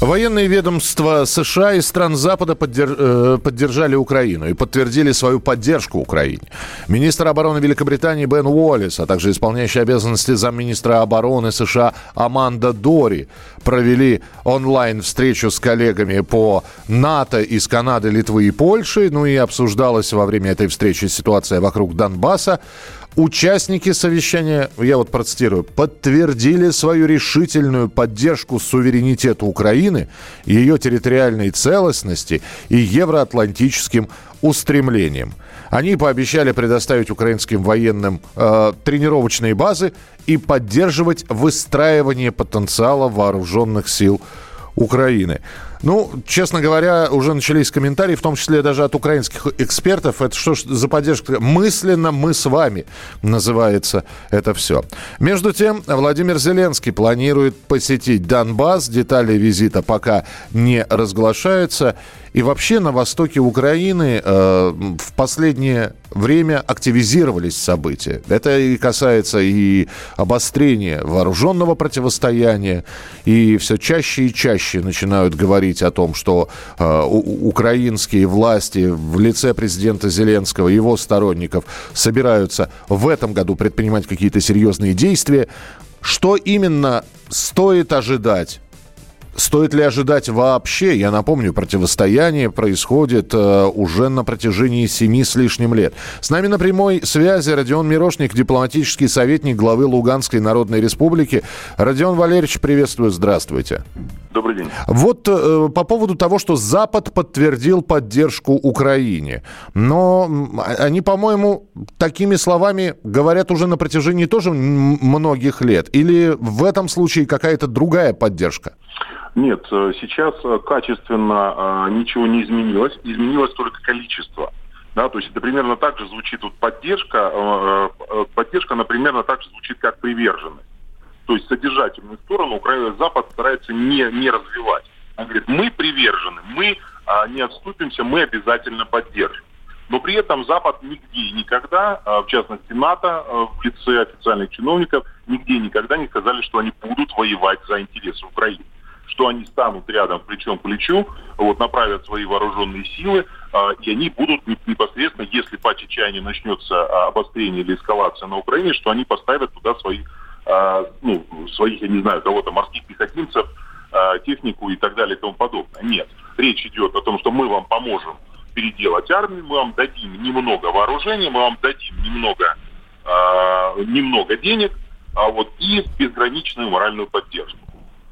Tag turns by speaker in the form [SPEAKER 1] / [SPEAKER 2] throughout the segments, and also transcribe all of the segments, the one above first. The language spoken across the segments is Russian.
[SPEAKER 1] Военные ведомства США и стран Запада э, поддержали Украину и подтвердили свою поддержку Украине. Министр обороны Великобритании Бен Уоллес, а также исполняющий обязанности замминистра обороны США Аманда Дори провели онлайн-встречу с коллегами по НАТО из Канады, Литвы и Польши. Ну и обсуждалась во время этой встречи ситуация вокруг Донбасса. Участники совещания, я вот процитирую, подтвердили свою решительную поддержку суверенитету Украины, ее территориальной целостности и евроатлантическим устремлениям. Они пообещали предоставить украинским военным э, тренировочные базы и поддерживать выстраивание потенциала вооруженных сил Украины. Ну, честно говоря, уже начались комментарии, в том числе даже от украинских экспертов. Это что ж за поддержка? Мысленно мы с вами называется это все. Между тем, Владимир Зеленский планирует посетить Донбасс. Детали визита пока не разглашаются. И вообще на востоке Украины э, в последнее время активизировались события. Это и касается и обострения вооруженного противостояния, и все чаще и чаще начинают говорить о том, что э, украинские власти в лице президента Зеленского его сторонников собираются в этом году предпринимать какие-то серьезные действия. Что именно стоит ожидать? Стоит ли ожидать вообще? Я напомню, противостояние происходит э, уже на протяжении семи с лишним лет. С нами на прямой связи Родион Мирошник, дипломатический советник главы Луганской Народной Республики. Родион Валерьевич, приветствую, здравствуйте.
[SPEAKER 2] Добрый день.
[SPEAKER 1] Вот э, по поводу того, что Запад подтвердил поддержку Украине. Но м, они, по-моему, такими словами говорят уже на протяжении тоже многих лет. Или в этом случае какая-то другая поддержка?
[SPEAKER 2] Нет, э, сейчас э, качественно э, ничего не изменилось, изменилось только количество. Да, то есть это примерно так же звучит вот поддержка, поддержка, она примерно так же звучит, как приверженность. То есть содержательную сторону Украина, Запад старается не, не развивать. Он говорит, мы привержены, мы а, не отступимся, мы обязательно поддержим. Но при этом Запад нигде и никогда, а, в частности НАТО, в лице официальных чиновников, нигде и никогда не сказали, что они будут воевать за интересы Украины. Что они станут рядом плечом к плечу, вот, направят свои вооруженные силы, а, и они будут не- непосредственно, если по чечаянию начнется а, обострение или эскалация на Украине, что они поставят туда свои, а, ну, своих, я не знаю, кого-то морских пехотинцев, а, технику и так далее и тому подобное. Нет. Речь идет о том, что мы вам поможем переделать армию, мы вам дадим немного вооружения, мы вам дадим немного, а, немного денег, а вот и безграничную моральную поддержку.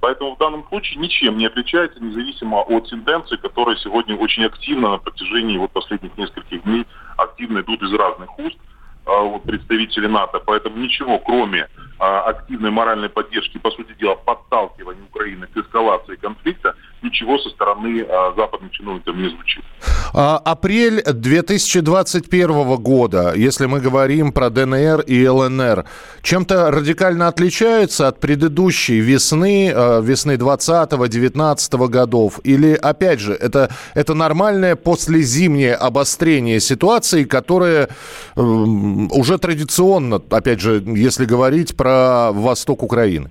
[SPEAKER 2] Поэтому в данном случае ничем не отличается, независимо от тенденций, которые сегодня очень активно на протяжении вот последних нескольких дней активно идут из разных уст а, вот, представители НАТО. Поэтому ничего, кроме а, активной моральной поддержки, по сути дела, подталкивания Украины к эскалации конфликта, ничего со стороны а, западных чиновников не звучит.
[SPEAKER 1] А, Апрель 2021 года, если мы говорим про ДНР и ЛНР, чем-то радикально отличается от предыдущей весны, э, весны 20-19 годов? Или, опять же, это, это нормальное послезимнее обострение ситуации, которое эм, уже традиционно, опять же, если говорить про восток Украины?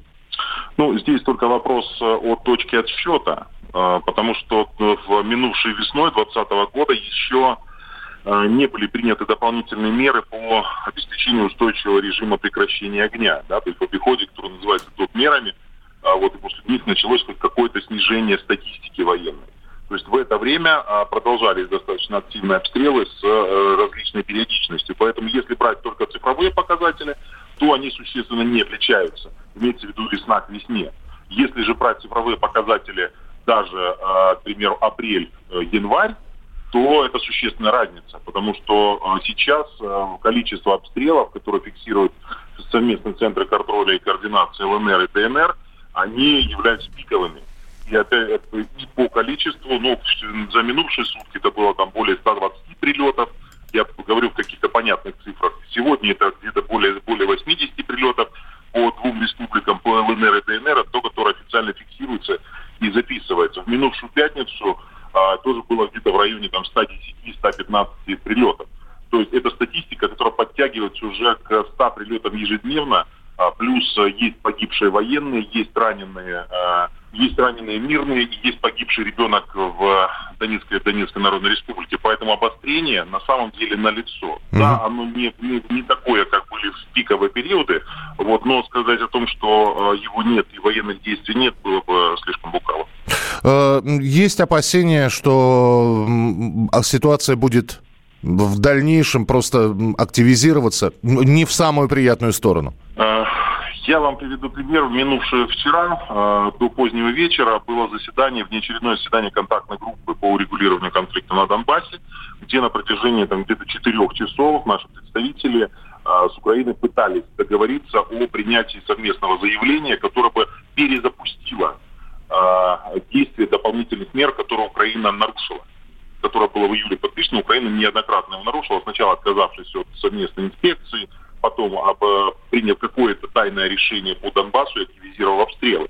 [SPEAKER 2] Ну, здесь только вопрос э, о точке отсчета, э, потому что э, в минувшей весной 2020 года еще э, не были приняты дополнительные меры по обеспечению устойчивого режима прекращения огня, да, то есть в обиходе, который называется топ мерами, а вот и после них началось хоть какое-то снижение статистики военной. То есть в это время а, продолжались достаточно активные обстрелы с э, различной периодичностью. Поэтому если брать только цифровые показатели, то они существенно не отличаются. Имеется в виду весна к весне. Если же брать цифровые показатели даже, э, к примеру, апрель-январь, то это существенная разница, потому что э, сейчас э, количество обстрелов, которые фиксируют совместные центры контроля и координации ЛНР и ДНР, они являются пиковыми. И, опять, это и по количеству, ну, за минувшие сутки это было там более 120 прилетов, я говорю в каких-то понятных цифрах. Сегодня это где-то более, более 80 прилетов по двум республикам, по ЛНР и ДНР, то, которое официально фиксируется и записывается. В минувшую пятницу а, тоже было где-то в районе там 110-115 прилетов. То есть это статистика, которая подтягивается уже к 100 прилетам ежедневно, а, плюс э, есть погибшие военные, есть раненые, а, есть раненые мирные, и есть погибший ребенок в Донецкой, Донецкой Народной Республике. Поэтому обострение на самом деле налицо. Mm-hmm. Да, оно не, не, не такое, как были в пиковые периоды, вот, но сказать о том, что э, его нет и военных действий нет, было бы слишком лукаво.
[SPEAKER 1] Э, есть опасения, что ситуация будет в дальнейшем просто активизироваться не в самую приятную сторону?
[SPEAKER 2] Э, я вам приведу пример. Минувшее вчера э, до позднего вечера было заседание, внеочередное заседание контактной группы по урегулированию конфликта на Донбассе, где на протяжении там, где-то четырех часов наши представители э, с Украины пытались договориться о принятии совместного заявления, которое бы перезапустило действие дополнительных мер, которые Украина нарушила которое было в июле подписано, Украина неоднократно его нарушила. Сначала отказавшись от совместной инспекции, потом об, э, приняв какое-то тайное решение по Донбассу и активизировав обстрелы.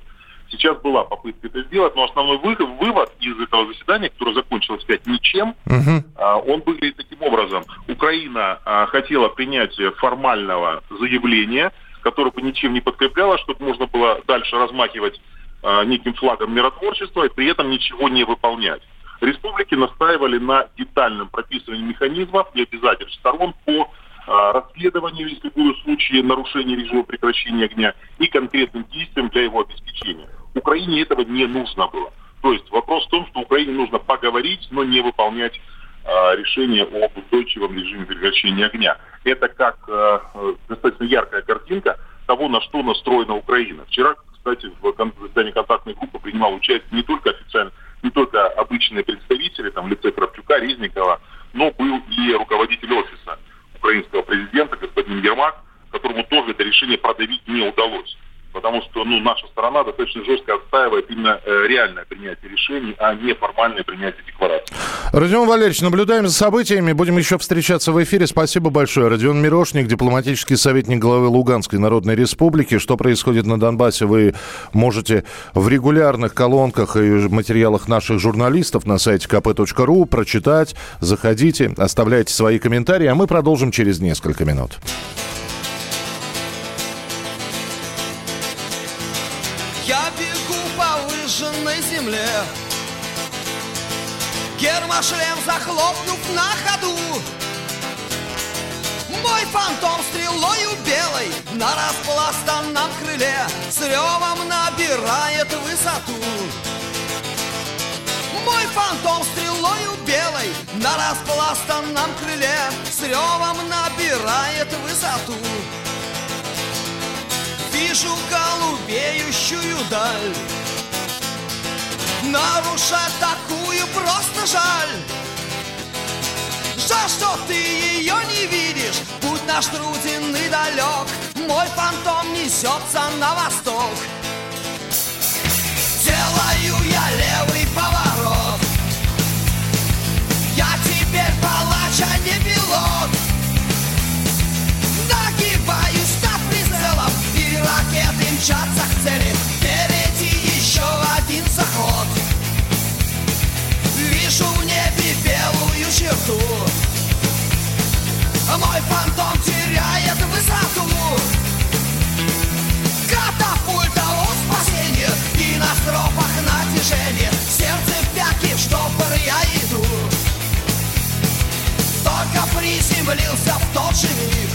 [SPEAKER 2] Сейчас была попытка это сделать, но основной вывод из этого заседания, которое закончилось опять ничем, uh он выглядит таким образом. Украина а, хотела принятия формального заявления, которое бы ничем не подкрепляло, чтобы можно было дальше размахивать а, неким флагом миротворчества и при этом ничего не выполнять республики настаивали на детальном прописывании механизмов и обязательств сторон по расследованию, если будут случаи нарушения режима прекращения огня, и конкретным действиям для его обеспечения. Украине этого не нужно было. То есть вопрос в том, что Украине нужно поговорить, но не выполнять э, решение об устойчивом режиме прекращения огня. Это как э, достаточно яркая картинка того, на что настроена Украина. Вчера, кстати, в заседании контактной группы принимал участие не только официально не только обычные представители, там, лице Кравчука, Резникова, но был и руководитель офиса Ермак, которому тоже это решение продавить не удалось потому что ну, наша сторона достаточно жестко отстаивает именно э, реальное принятие решений, а не формальное принятие декларации.
[SPEAKER 1] Родион Валерьевич, наблюдаем за событиями, будем еще встречаться в эфире. Спасибо большое. Родион Мирошник, дипломатический советник главы Луганской Народной Республики. Что происходит на Донбассе, вы можете в регулярных колонках и материалах наших журналистов на сайте kp.ru прочитать. Заходите, оставляйте свои комментарии, а мы продолжим через несколько минут.
[SPEAKER 3] Гермошлем захлопнув на ходу. Мой фантом стрелою белой На распластанном крыле С ревом набирает высоту. Мой фантом стрелою белой На распластанном крыле С ревом набирает высоту. Вижу голубеющую даль Нарушать такую просто жаль Жаль, что ты ее не видишь Путь наш труден и далек Мой фантом несется на восток Делаю я левый поворот Я теперь палач, а не пилот Нагибаюсь над прицелом И ракеты мчатся к цели Вижу в небе белую черту Мой фантом теряет высоту. Катапульта о спасении И на стропах натяжение Сердце в пятки, в штопор я иду. Только приземлился в тот же миг